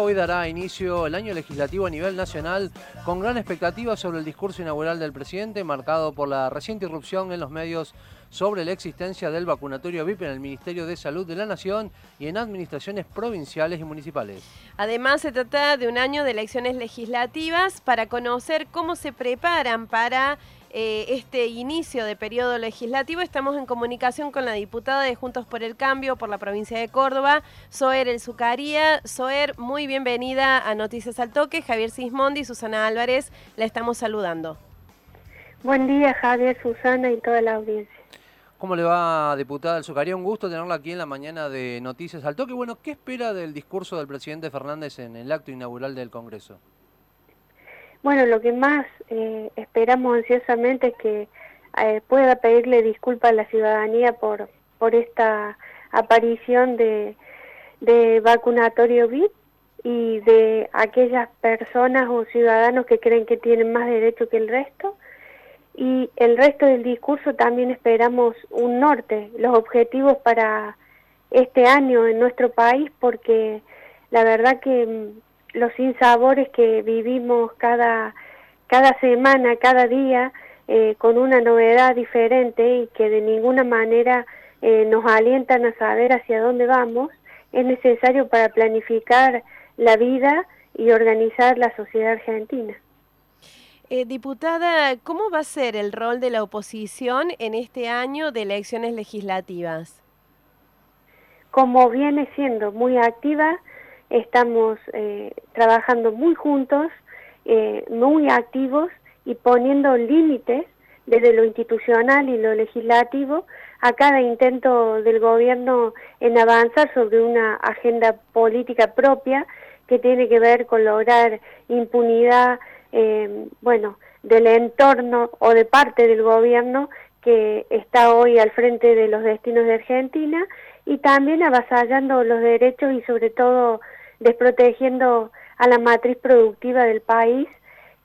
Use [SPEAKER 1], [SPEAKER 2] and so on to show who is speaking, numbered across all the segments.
[SPEAKER 1] Hoy dará inicio el año legislativo a nivel nacional con gran expectativa sobre el discurso inaugural del presidente, marcado por la reciente irrupción en los medios sobre la existencia del vacunatorio VIP en el Ministerio de Salud de la Nación y en administraciones provinciales y municipales.
[SPEAKER 2] Además, se trata de un año de elecciones legislativas para conocer cómo se preparan para eh, este inicio de periodo legislativo. Estamos en comunicación con la diputada de Juntos por el Cambio por la provincia de Córdoba, Soer El Zucaría. Soer, muy bienvenida a Noticias al Toque. Javier Sismondi y Susana Álvarez la estamos saludando.
[SPEAKER 3] Buen día, Javier, Susana y toda la audiencia.
[SPEAKER 1] ¿Cómo le va, diputada El Zucaría? Un gusto tenerla aquí en la mañana de Noticias al Toque. Bueno, ¿qué espera del discurso del presidente Fernández en el acto inaugural del Congreso?
[SPEAKER 3] Bueno, lo que más eh, esperamos ansiosamente es que eh, pueda pedirle disculpas a la ciudadanía por, por esta aparición de, de vacunatorio VIP y de aquellas personas o ciudadanos que creen que tienen más derecho que el resto. Y el resto del discurso también esperamos un norte, los objetivos para este año en nuestro país, porque la verdad que mm, los sinsabores que vivimos cada, cada semana, cada día, eh, con una novedad diferente y que de ninguna manera eh, nos alientan a saber hacia dónde vamos, es necesario para planificar la vida y organizar la sociedad argentina.
[SPEAKER 2] Eh, diputada, ¿cómo va a ser el rol de la oposición en este año de elecciones legislativas?
[SPEAKER 3] Como viene siendo muy activa, estamos eh, trabajando muy juntos, eh, muy activos y poniendo límites desde lo institucional y lo legislativo a cada intento del gobierno en avanzar sobre una agenda política propia que tiene que ver con lograr impunidad, eh, bueno, del entorno o de parte del gobierno que está hoy al frente de los destinos de Argentina y también avasallando los derechos y sobre todo desprotegiendo a la matriz productiva del país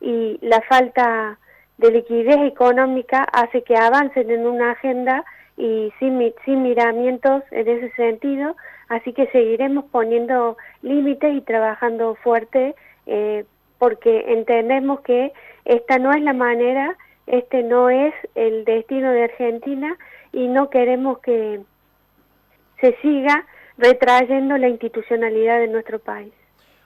[SPEAKER 3] y la falta de liquidez económica hace que avancen en una agenda y sin, sin miramientos en ese sentido, así que seguiremos poniendo límites y trabajando fuerte eh, porque entendemos que esta no es la manera, este no es el destino de Argentina y no queremos que se siga retrayendo la institucionalidad de nuestro país.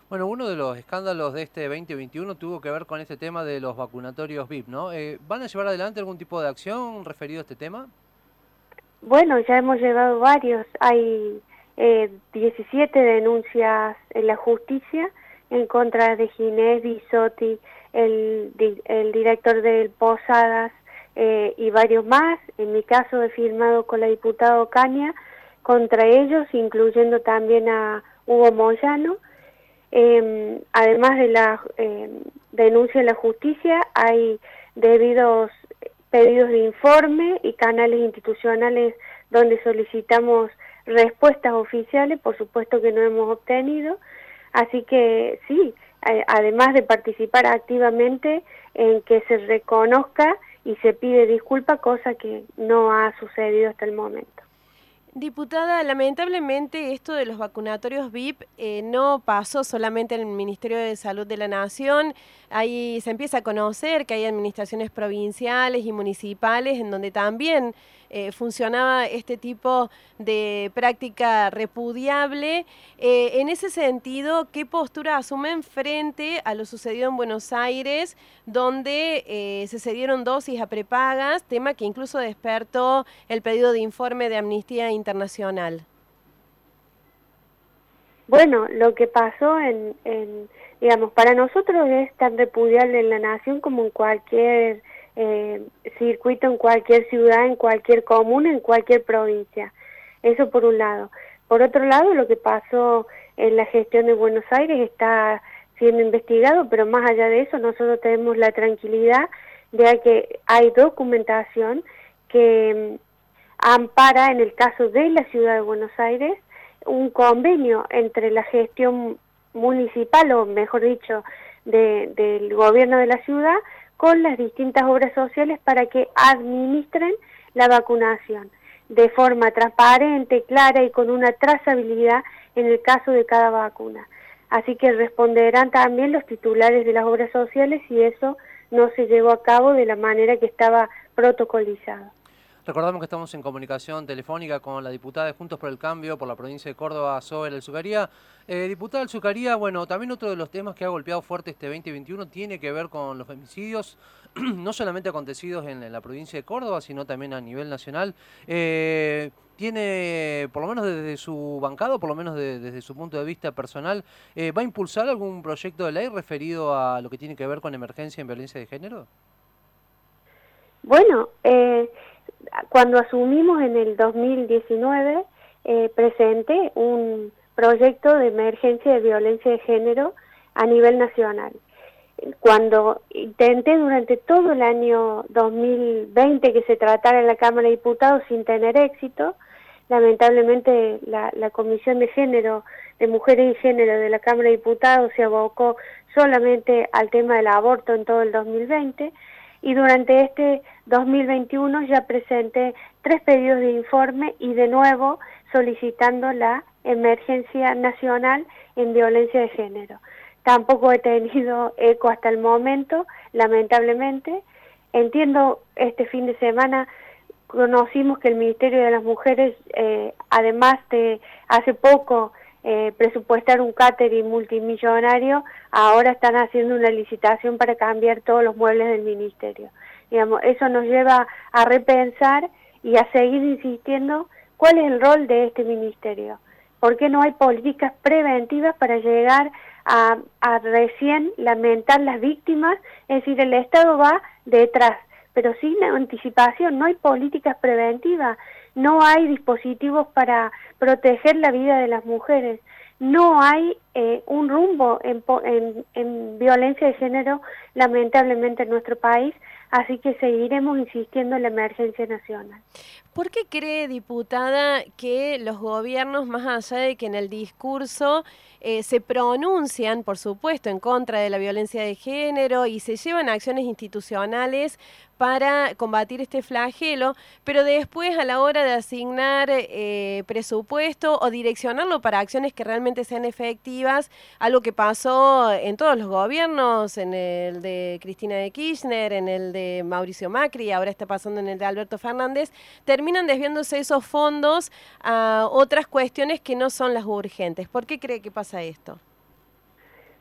[SPEAKER 1] Bueno, uno de los escándalos de este 2021 tuvo que ver con este tema de los vacunatorios VIP, ¿no? Eh, ¿Van a llevar adelante algún tipo de acción referido a este tema?
[SPEAKER 3] Bueno, ya hemos llevado varios. Hay eh, 17 denuncias en la justicia en contra de Ginés Bisotti, el, el director del Posadas eh, y varios más. En mi caso he firmado con la diputada Caña contra ellos, incluyendo también a Hugo Moyano. Eh, además de la eh, denuncia en la justicia, hay debidos pedidos de informe y canales institucionales donde solicitamos respuestas oficiales, por supuesto que no hemos obtenido. Así que sí, además de participar activamente en que se reconozca y se pide disculpa, cosa que no ha sucedido hasta el momento.
[SPEAKER 2] Diputada, lamentablemente esto de los vacunatorios VIP eh, no pasó solamente en el Ministerio de Salud de la Nación. Ahí se empieza a conocer que hay administraciones provinciales y municipales en donde también eh, funcionaba este tipo de práctica repudiable. Eh, en ese sentido, ¿qué postura asumen frente a lo sucedido en Buenos Aires, donde se cedieron dosis a prepagas, tema que incluso despertó el pedido de informe de Amnistía Internacional?
[SPEAKER 3] Bueno, lo que pasó en, digamos, para nosotros es tan repudiable en la nación como en cualquier eh, circuito, en cualquier ciudad, en cualquier comuna, en cualquier provincia. Eso por un lado. Por otro lado, lo que pasó en la gestión de Buenos Aires está siendo investigado, pero más allá de eso, nosotros tenemos la tranquilidad de que hay documentación que ampara, en el caso de la ciudad de Buenos Aires, un convenio entre la gestión municipal, o mejor dicho, del gobierno de la ciudad, con las distintas obras sociales para que administren la vacunación de forma transparente, clara y con una trazabilidad en el caso de cada vacuna. Así que responderán también los titulares de las obras sociales y eso no se llevó a cabo de la manera que estaba protocolizado.
[SPEAKER 1] Recordamos que estamos en comunicación telefónica con la diputada de Juntos por el Cambio por la provincia de Córdoba, Zoe Alzucaría. Eh, diputada Alzucaría, bueno, también otro de los temas que ha golpeado fuerte este 2021 tiene que ver con los femicidios, no solamente acontecidos en, la provincia de Córdoba, sino también a nivel nacional. Eh, tiene, por lo menos desde su bancado, por lo menos desde su punto de vista personal, eh, ¿va a impulsar algún proyecto de ley referido a lo que tiene que ver con emergencia en violencia de género?
[SPEAKER 3] Bueno, eh, cuando asumimos en el 2019, eh, presenté un proyecto de emergencia de violencia de género a nivel nacional. Cuando intenté durante todo el año 2020 que se tratara en la Cámara de Diputados sin tener éxito, lamentablemente la, la Comisión de Género, de Mujeres y Género de la Cámara de Diputados se abocó solamente al tema del aborto en todo el 2020 y durante este 2021 ya presenté tres pedidos de informe y de nuevo solicitando la emergencia nacional en violencia de género. Tampoco he tenido eco hasta el momento, lamentablemente. Entiendo, este fin de semana conocimos que el Ministerio de las Mujeres, eh, además de hace poco eh, presupuestar un catering multimillonario, ahora están haciendo una licitación para cambiar todos los muebles del ministerio. Digamos, eso nos lleva a repensar y a seguir insistiendo cuál es el rol de este ministerio. ¿Por qué no hay políticas preventivas para llegar a, a recién lamentar las víctimas? Es decir, el Estado va detrás, pero sin anticipación, no hay políticas preventivas no hay dispositivos para proteger la vida de las mujeres, no hay eh, un rumbo en, en, violencia de género lamentablemente en nuestro país, así que seguiremos insistiendo en la emergencia nacional.
[SPEAKER 2] ¿Por qué cree, diputada, que los gobiernos, más allá de que en el discurso eh, se pronuncian, por supuesto, en contra de la violencia de género y se llevan acciones institucionales para combatir este flagelo, pero después a la hora de asignar eh, presupuesto o direccionarlo para acciones que realmente sean efectivas, algo que pasó en todos los gobiernos, en el de Cristina de Kirchner, en el de Mauricio Macri, ahora está pasando en el de Alberto Fernández, terminan desviándose esos fondos a otras cuestiones que no son las urgentes. ¿Por qué cree que pasa esto?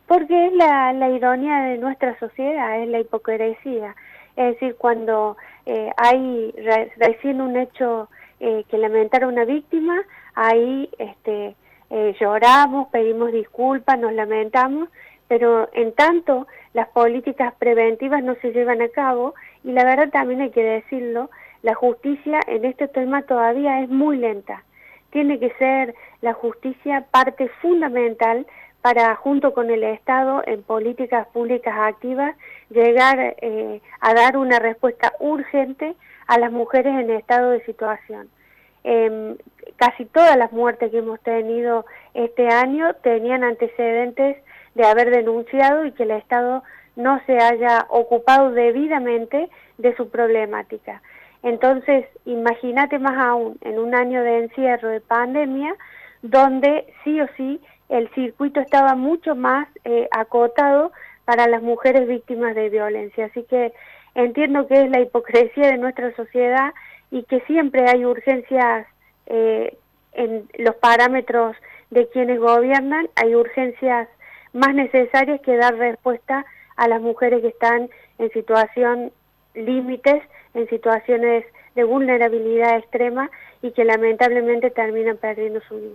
[SPEAKER 3] Porque es la, la ironía de nuestra sociedad, es la hipocresía. Es decir, cuando eh, hay recién un hecho eh, que lamentar a una víctima, ahí este, eh, lloramos, pedimos disculpas, nos lamentamos, pero en tanto las políticas preventivas no se llevan a cabo y la verdad también hay que decirlo, la justicia en este tema todavía es muy lenta. Tiene que ser la justicia parte fundamental para, junto con el Estado, en políticas públicas activas, llegar eh, a dar una respuesta urgente a las mujeres en estado de situación. Em, casi todas las muertes que hemos tenido este año tenían antecedentes de haber denunciado y que el Estado no se haya ocupado debidamente de su problemática. Entonces, imagínate más aún en un año de encierro, de pandemia, donde sí o sí el circuito estaba mucho más eh, acotado para las mujeres víctimas de violencia. Así que entiendo que es la hipocresía de nuestra sociedad y que siempre hay urgencias eh, en los parámetros de quienes gobiernan, hay urgencias más necesarias que dar respuesta a las mujeres que están en situación límites, en situaciones de vulnerabilidad extrema y que lamentablemente terminan perdiendo su vida.